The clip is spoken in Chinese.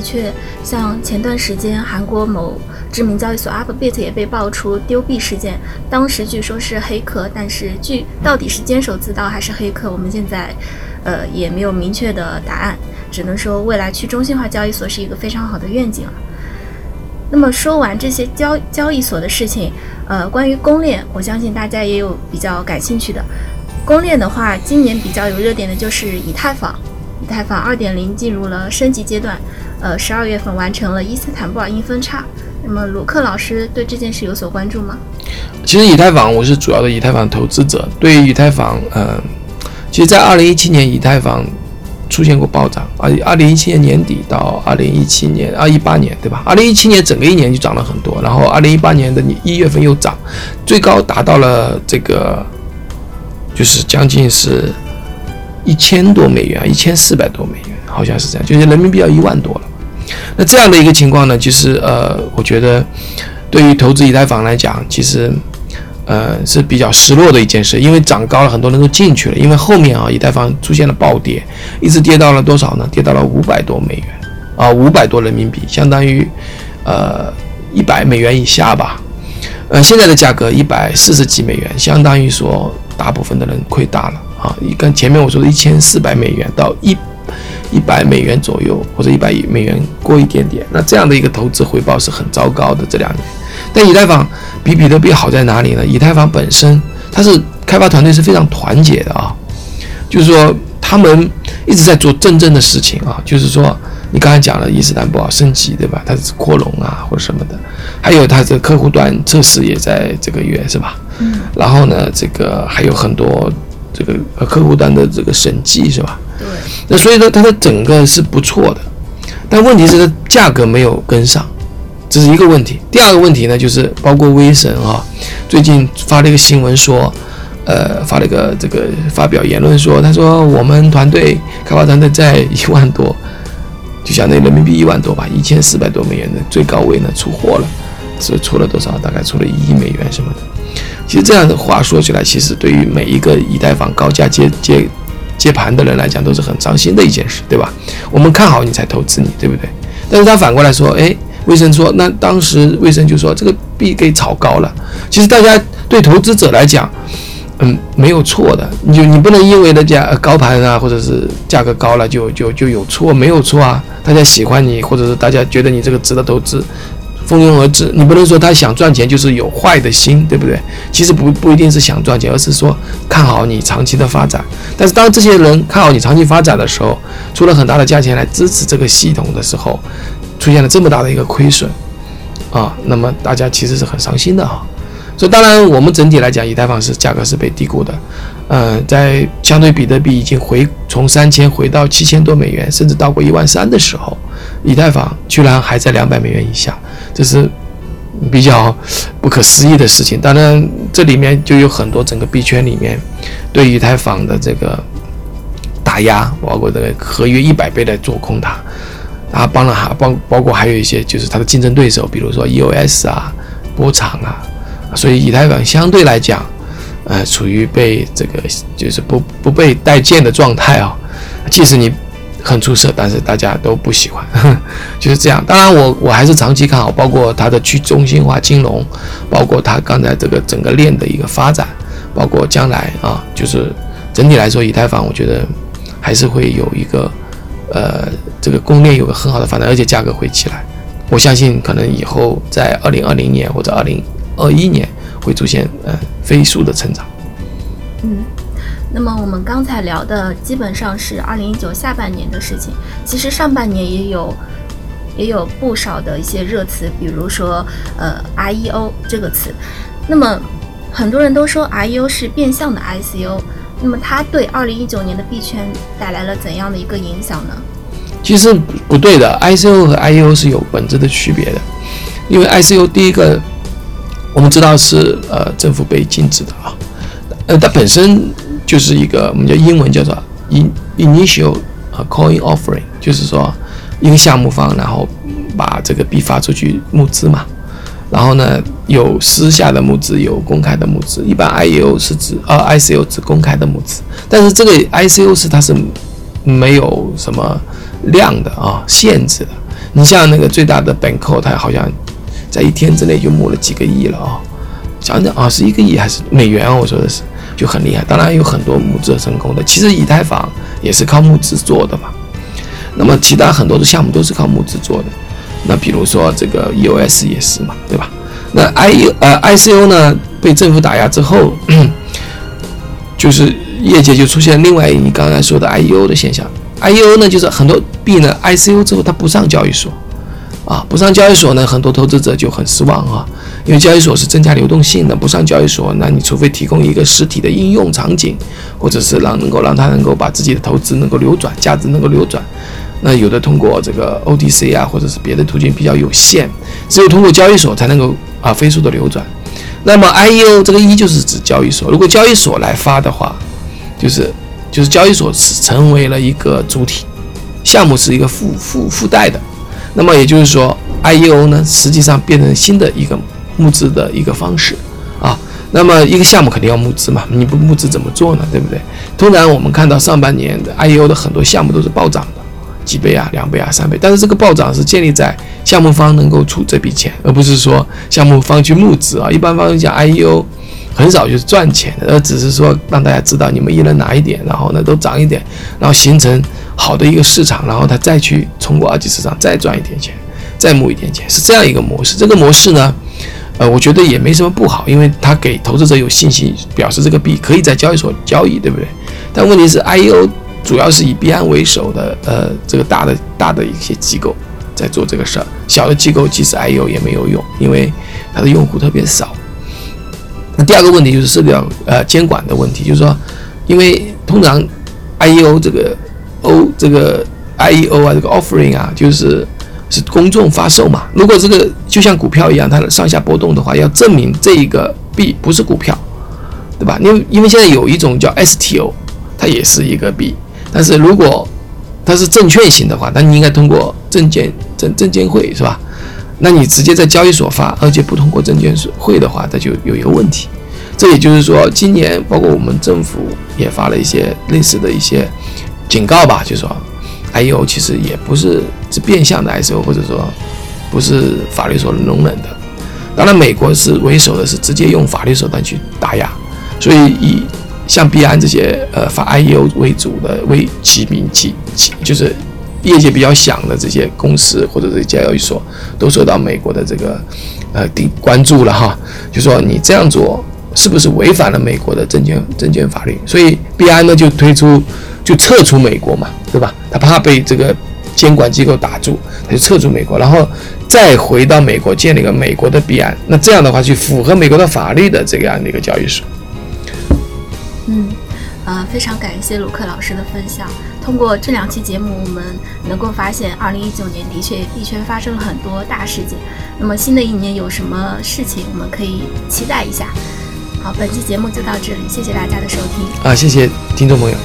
的确，像前段时间韩国某知名交易所 Upbit 也被爆出丢币事件，当时据说是黑客，但是据到底是监守自盗还是黑客，我们现在呃也没有明确的答案，只能说未来去中心化交易所是一个非常好的愿景了。那么说完这些交交易所的事情，呃，关于公链，我相信大家也有比较感兴趣的。公链的话，今年比较有热点的就是以太坊。以太坊二点零进入了升级阶段，呃，十二月份完成了伊斯坦布尔硬分叉。那么鲁克老师对这件事有所关注吗？其实以太坊我是主要的以太坊投资者，对于以太坊，呃，其实，在二零一七年以太坊出现过暴涨，而二零一七年年底到二零一七年二一八年，对吧？二零一七年整个一年就涨了很多，然后二零一八年的一月份又涨，最高达到了这个，就是将近是。一千多美元，一千四百多美元，好像是这样，就是人民币要一万多了。那这样的一个情况呢，就是呃，我觉得对于投资以太坊来讲，其实呃是比较失落的一件事，因为涨高了，很多人都进去了。因为后面啊，以太坊出现了暴跌，一直跌到了多少呢？跌到了五百多美元啊，五百多人民币，相当于呃一百美元以下吧。呃，现在的价格一百四十几美元，相当于说大部分的人亏大了。啊，跟前面我说的一千四百美元到一一百美元左右，或者一百美元过一点点，那这样的一个投资回报是很糟糕的。这两年，但以太坊比比特币好在哪里呢？以太坊本身它是开发团队是非常团结的啊，就是说他们一直在做真正的事情啊，就是说你刚才讲了伊斯坦布尔升级对吧？它是扩容啊或者什么的，还有它的客户端测试也在这个月是吧？嗯，然后呢，这个还有很多。这个客户端的这个审计是吧？那所以说它的整个是不错的，但问题是它价格没有跟上，这是一个问题。第二个问题呢，就是包括威神啊，最近发了一个新闻说，呃，发了一个这个发表言论说，他说我们团队开发团队在一万多，就相当于人民币一万多吧，一千四百多美元的最高位呢出货了，是出了多少？大概出了一亿美元什么的。其实这样的话说起来，其实对于每一个以太坊高价接接接盘的人来讲，都是很伤心的一件事，对吧？我们看好你才投资你，对不对？但是他反过来说，哎，魏生说，那当时魏生就说这个币给炒高了。其实大家对投资者来讲，嗯，没有错的，你就你不能因为人家高盘啊，或者是价格高了就就就有错，没有错啊。大家喜欢你，或者是大家觉得你这个值得投资。蜂拥而至，你不能说他想赚钱就是有坏的心，对不对？其实不不一定是想赚钱，而是说看好你长期的发展。但是当这些人看好你长期发展的时候，出了很大的价钱来支持这个系统的时候，出现了这么大的一个亏损啊，那么大家其实是很伤心的哈。所以当然我们整体来讲，以太坊是价格是被低估的，嗯，在相对比特币已经回从三千回到七千多美元，甚至到过一万三的时候，以太坊居然还在两百美元以下。这是比较不可思议的事情。当然，这里面就有很多整个币圈里面对以太坊的这个打压，包括这个合约一百倍的做空它，啊，帮了哈，包包括还有一些就是它的竞争对手，比如说 EOS 啊、波场啊，所以以太坊相对来讲，呃，处于被这个就是不不被待见的状态啊。即使你。很出色，但是大家都不喜欢，就是这样。当然，我我还是长期看好，包括它的去中心化金融，包括它刚才这个整个链的一个发展，包括将来啊，就是整体来说，以太坊我觉得还是会有一个呃这个供链有个很好的发展，而且价格会起来。我相信可能以后在二零二零年或者二零二一年会出现呃飞速的成长。嗯。那么我们刚才聊的基本上是二零一九下半年的事情，其实上半年也有也有不少的一些热词，比如说呃 I E O 这个词。那么很多人都说 I E O 是变相的 I C O，那么它对二零一九年的币圈带来了怎样的一个影响呢？其实不对的，I C O 和 I E O 是有本质的区别的，因为 I C O 第一个我们知道是呃政府被禁止的啊，呃它本身。就是一个我们叫英文叫做 in initial 呃 coin offering，就是说一个项目方，然后把这个币发出去募资嘛。然后呢，有私下的募资，有公开的募资。一般 I E O 是指呃 I C O 指公开的募资，但是这个 I C O 是它是没有什么量的啊限制的。你像那个最大的 Banko，它好像在一天之内就募了几个亿了啊、将近啊，是一个亿还是美元啊？我说的是，就很厉害。当然有很多募资成功的，其实以太坊也是靠募资做的嘛。那么其他很多的项目都是靠募资做的。那比如说这个 EOS 也是嘛，对吧？那 I 呃 ICO 呢被政府打压之后，就是业界就出现另外你刚才说的 IEO 的现象。IEO 呢就是很多币呢 ICO 之后它不上交易所，啊不上交易所呢，很多投资者就很失望啊，因为交易所是增加流动性的，不上交易所，那你除非提供一个实体的应用场景，或者是让能够让它能够把自己的投资能够流转，价值能够流转。那有的通过这个 OTC 啊，或者是别的途径比较有限，只有通过交易所才能够啊飞速的流转。那么 IEO 这个一就是指交易所，如果交易所来发的话，就是就是交易所是成为了一个主体，项目是一个附附附带的。那么也就是说，IEO 呢实际上变成新的一个募资的一个方式啊。那么一个项目肯定要募资嘛，你不募资怎么做呢？对不对？通常我们看到上半年的 IEO 的很多项目都是暴涨的。几倍啊，两倍啊，三倍，但是这个暴涨是建立在项目方能够出这笔钱，而不是说项目方去募资啊。一般方讲，IEO 很少就是赚钱的，而只是说让大家知道你们一人拿一点，然后呢都涨一点，然后形成好的一个市场，然后他再去通过二级市场再赚一点钱，再募一点钱，是这样一个模式。这个模式呢，呃，我觉得也没什么不好，因为他给投资者有信心，表示这个币可以在交易所交易，对不对？但问题是 IEO。主要是以币安为首的，呃，这个大的大的一些机构在做这个事儿，小的机构即使 IEO 也没有用，因为它的用户特别少。那第二个问题就是涉及到呃监管的问题，就是说，因为通常 IEO 这个 O 这个 IEO 啊，这个 offering 啊，就是是公众发售嘛。如果这个就像股票一样，它的上下波动的话，要证明这一个币不是股票，对吧？因为因为现在有一种叫 STO，它也是一个币。但是如果它是证券型的话，那你应该通过证监证证监会是吧？那你直接在交易所发，而且不通过证监会的话，它就有一个问题。这也就是说，今年包括我们政府也发了一些类似的一些警告吧，就说 IEO 其实也不是是变相的 I O，或者说不是法律所容忍的。当然，美国是为首的，是直接用法律手段去打压，所以以。像币安这些呃发 IEO 为主的为其名其其就是业界比较响的这些公司或者是交易所，都受到美国的这个呃顶关注了哈。就说你这样做是不是违反了美国的证券证券法律？所以币安呢就推出就撤出美国嘛，对吧？他怕被这个监管机构打住，他就撤出美国，然后再回到美国建立一个美国的币安。那这样的话去符合美国的法律的这样的一个交易所。嗯，呃，非常感谢卢克老师的分享。通过这两期节目，我们能够发现，二零一九年的确币圈发生了很多大事件。那么新的一年有什么事情，我们可以期待一下。好，本期节目就到这里，谢谢大家的收听。啊，谢谢听众朋友。